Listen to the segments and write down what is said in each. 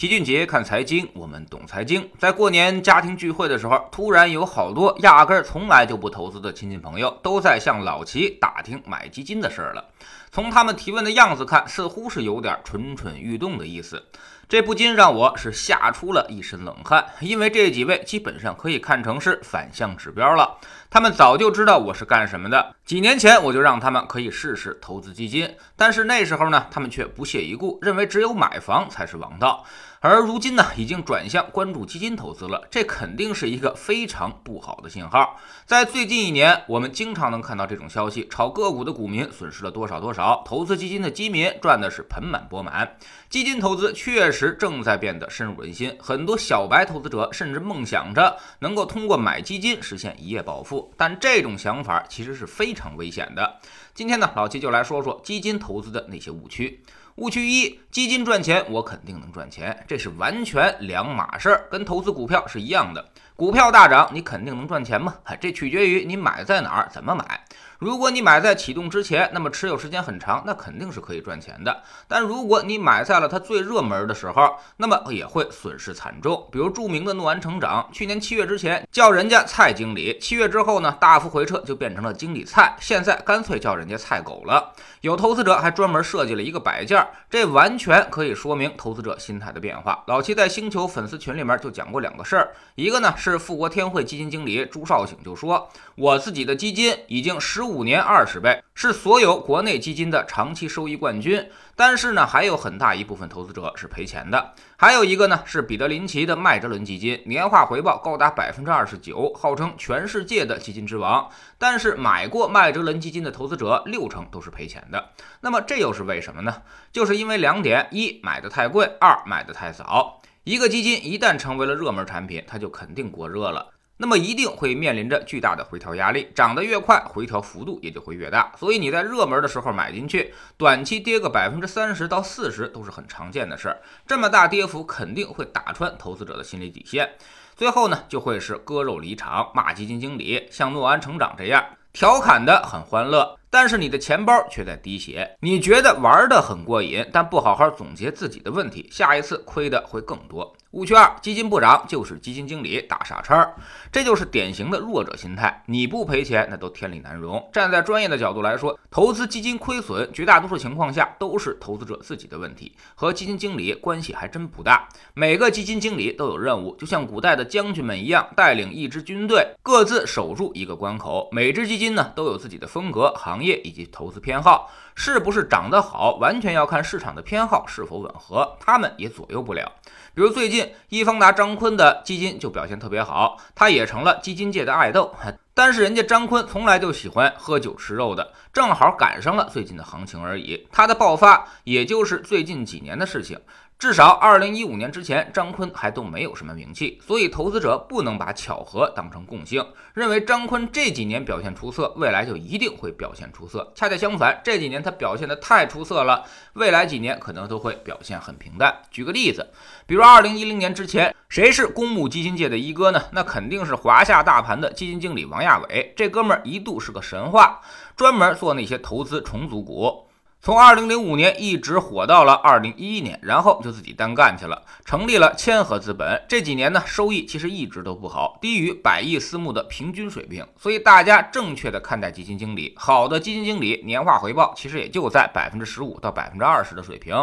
齐俊杰看财经，我们懂财经。在过年家庭聚会的时候，突然有好多压根儿从来就不投资的亲戚朋友，都在向老齐打听买基金的事儿了。从他们提问的样子看，似乎是有点蠢蠢欲动的意思。这不禁让我是吓出了一身冷汗，因为这几位基本上可以看成是反向指标了。他们早就知道我是干什么的。几年前我就让他们可以试试投资基金，但是那时候呢，他们却不屑一顾，认为只有买房才是王道。而如今呢，已经转向关注基金投资了，这肯定是一个非常不好的信号。在最近一年，我们经常能看到这种消息：炒个股的股民损失了多少多少，投资基金的基民赚的是盆满钵满。基金投资确实正在变得深入人心，很多小白投资者甚至梦想着能够通过买基金实现一夜暴富，但这种想法其实是非常危险的。今天呢，老七就来说说基金投资的那些误区。误区一：基金赚钱，我肯定能赚钱，这是完全两码事，跟投资股票是一样的。股票大涨，你肯定能赚钱吗？这取决于你买在哪儿，怎么买。如果你买在启动之前，那么持有时间很长，那肯定是可以赚钱的。但如果你买在了它最热门的时候，那么也会损失惨重。比如著名的诺安成长，去年七月之前叫人家蔡经理，七月之后呢大幅回撤，就变成了经理蔡，现在干脆叫人家蔡狗了。有投资者还专门设计了一个摆件，这完全可以说明投资者心态的变化。老七在星球粉丝群里面就讲过两个事儿，一个呢是是富国天惠基金经理朱少醒就说，我自己的基金已经十。五年二十倍是所有国内基金的长期收益冠军，但是呢，还有很大一部分投资者是赔钱的。还有一个呢，是彼得林奇的麦哲伦基金，年化回报高达百分之二十九，号称全世界的基金之王。但是买过麦哲伦基金的投资者六成都是赔钱的。那么这又是为什么呢？就是因为两点：一买的太贵，二买的太早。一个基金一旦成为了热门产品，它就肯定过热了。那么一定会面临着巨大的回调压力，涨得越快，回调幅度也就会越大。所以你在热门的时候买进去，短期跌个百分之三十到四十都是很常见的事儿。这么大跌幅肯定会打穿投资者的心理底线，最后呢就会是割肉离场，骂基金经理，像诺安成长这样调侃的很欢乐。但是你的钱包却在滴血，你觉得玩的很过瘾，但不好好总结自己的问题，下一次亏的会更多。误区二：基金不涨就是基金经理打傻叉，这就是典型的弱者心态。你不赔钱，那都天理难容。站在专业的角度来说，投资基金亏损，绝大多数情况下都是投资者自己的问题，和基金经理关系还真不大。每个基金经理都有任务，就像古代的将军们一样，带领一支军队，各自守住一个关口。每支基金呢，都有自己的风格、行。业以及投资偏好是不是涨得好，完全要看市场的偏好是否吻合，他们也左右不了。比如最近易方达张坤的基金就表现特别好，他也成了基金界的爱豆。但是人家张坤从来就喜欢喝酒吃肉的，正好赶上了最近的行情而已。他的爆发也就是最近几年的事情。至少二零一五年之前，张坤还都没有什么名气，所以投资者不能把巧合当成共性，认为张坤这几年表现出色，未来就一定会表现出色。恰恰相反，这几年他表现的太出色了，未来几年可能都会表现很平淡。举个例子，比如二零一零年之前，谁是公募基金界的一哥呢？那肯定是华夏大盘的基金经理王亚伟，这哥们儿一度是个神话，专门做那些投资重组股。从二零零五年一直火到了二零一一年，然后就自己单干去了，成立了千和资本。这几年呢，收益其实一直都不好，低于百亿私募的平均水平。所以大家正确的看待基金经理，好的基金经理年化回报其实也就在百分之十五到百分之二十的水平。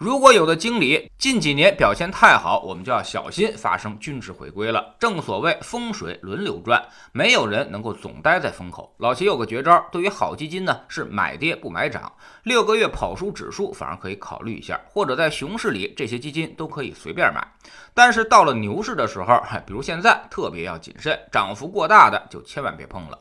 如果有的经理近几年表现太好，我们就要小心发生均值回归了。正所谓风水轮流转，没有人能够总待在风口。老齐有个绝招，对于好基金呢，是买跌不买涨，六个月跑输指数反而可以考虑一下，或者在熊市里这些基金都可以随便买。但是到了牛市的时候，比如现在，特别要谨慎，涨幅过大的就千万别碰了。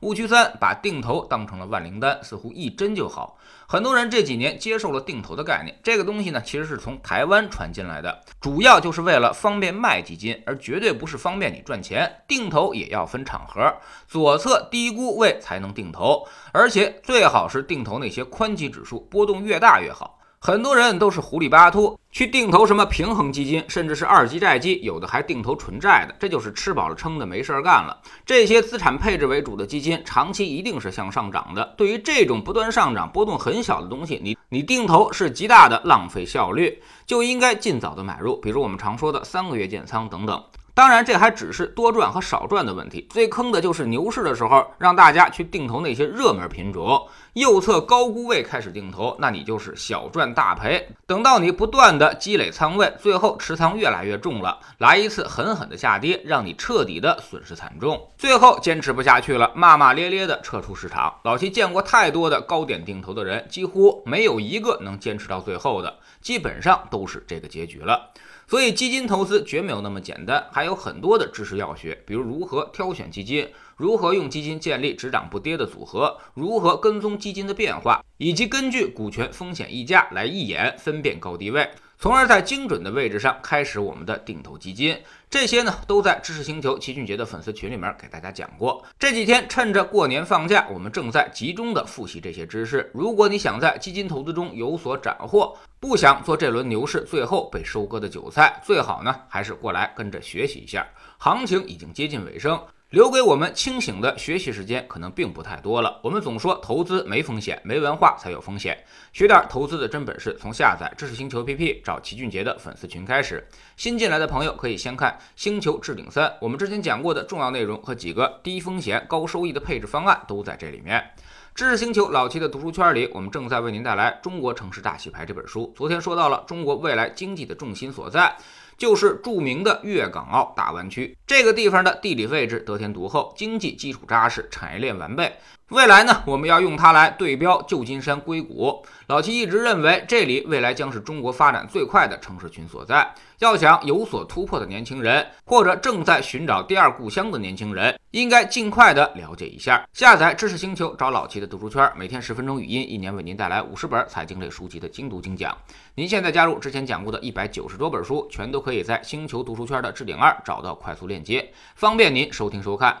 误区三，把定投当成了万灵丹，似乎一针就好。很多人这几年接受了定投的概念，这个东西呢，其实是从台湾传进来的，主要就是为了方便卖基金，而绝对不是方便你赚钱。定投也要分场合，左侧低估位才能定投，而且最好是定投那些宽基指数，波动越大越好。很多人都是糊里巴涂去定投什么平衡基金，甚至是二级债基，有的还定投纯债的，这就是吃饱了撑的没事儿干了。这些资产配置为主的基金，长期一定是向上涨的。对于这种不断上涨、波动很小的东西，你你定投是极大的浪费效率，就应该尽早的买入，比如我们常说的三个月建仓等等。当然，这还只是多赚和少赚的问题。最坑的就是牛市的时候，让大家去定投那些热门品种，右侧高估位开始定投，那你就是小赚大赔。等到你不断的积累仓位，最后持仓越来越重了，来一次狠狠的下跌，让你彻底的损失惨重，最后坚持不下去了，骂骂咧咧的撤出市场。老七见过太多的高点定投的人，几乎没有一个能坚持到最后的，基本上都是这个结局了。所以基金投资绝没有那么简单，还有有很多的知识要学，比如如何挑选基金，如何用基金建立只涨不跌的组合，如何跟踪基金的变化，以及根据股权风险溢价来一眼分辨高低位。从而在精准的位置上开始我们的定投基金，这些呢都在知识星球齐俊杰的粉丝群里面给大家讲过。这几天趁着过年放假，我们正在集中的复习这些知识。如果你想在基金投资中有所斩获，不想做这轮牛市最后被收割的韭菜，最好呢还是过来跟着学习一下。行情已经接近尾声。留给我们清醒的学习时间可能并不太多了。我们总说投资没风险，没文化才有风险。学点投资的真本事，从下载知识星球 APP 找齐俊杰的粉丝群开始。新进来的朋友可以先看《星球置顶三》，我们之前讲过的重要内容和几个低风险高收益的配置方案都在这里面。知识星球老七的读书圈里，我们正在为您带来《中国城市大洗牌》这本书。昨天说到了中国未来经济的重心所在。就是著名的粤港澳大湾区，这个地方的地理位置得天独厚，经济基础扎实，产业链完备。未来呢，我们要用它来对标旧金山硅谷。老七一直认为，这里未来将是中国发展最快的城市群所在。要想有所突破的年轻人，或者正在寻找第二故乡的年轻人，应该尽快的了解一下。下载知识星球，找老七的读书圈，每天十分钟语音，一年为您带来五十本财经类书籍的精读精讲。您现在加入之前讲过的一百九十多本书，全都可以在星球读书圈的置顶二找到快速链接，方便您收听收看。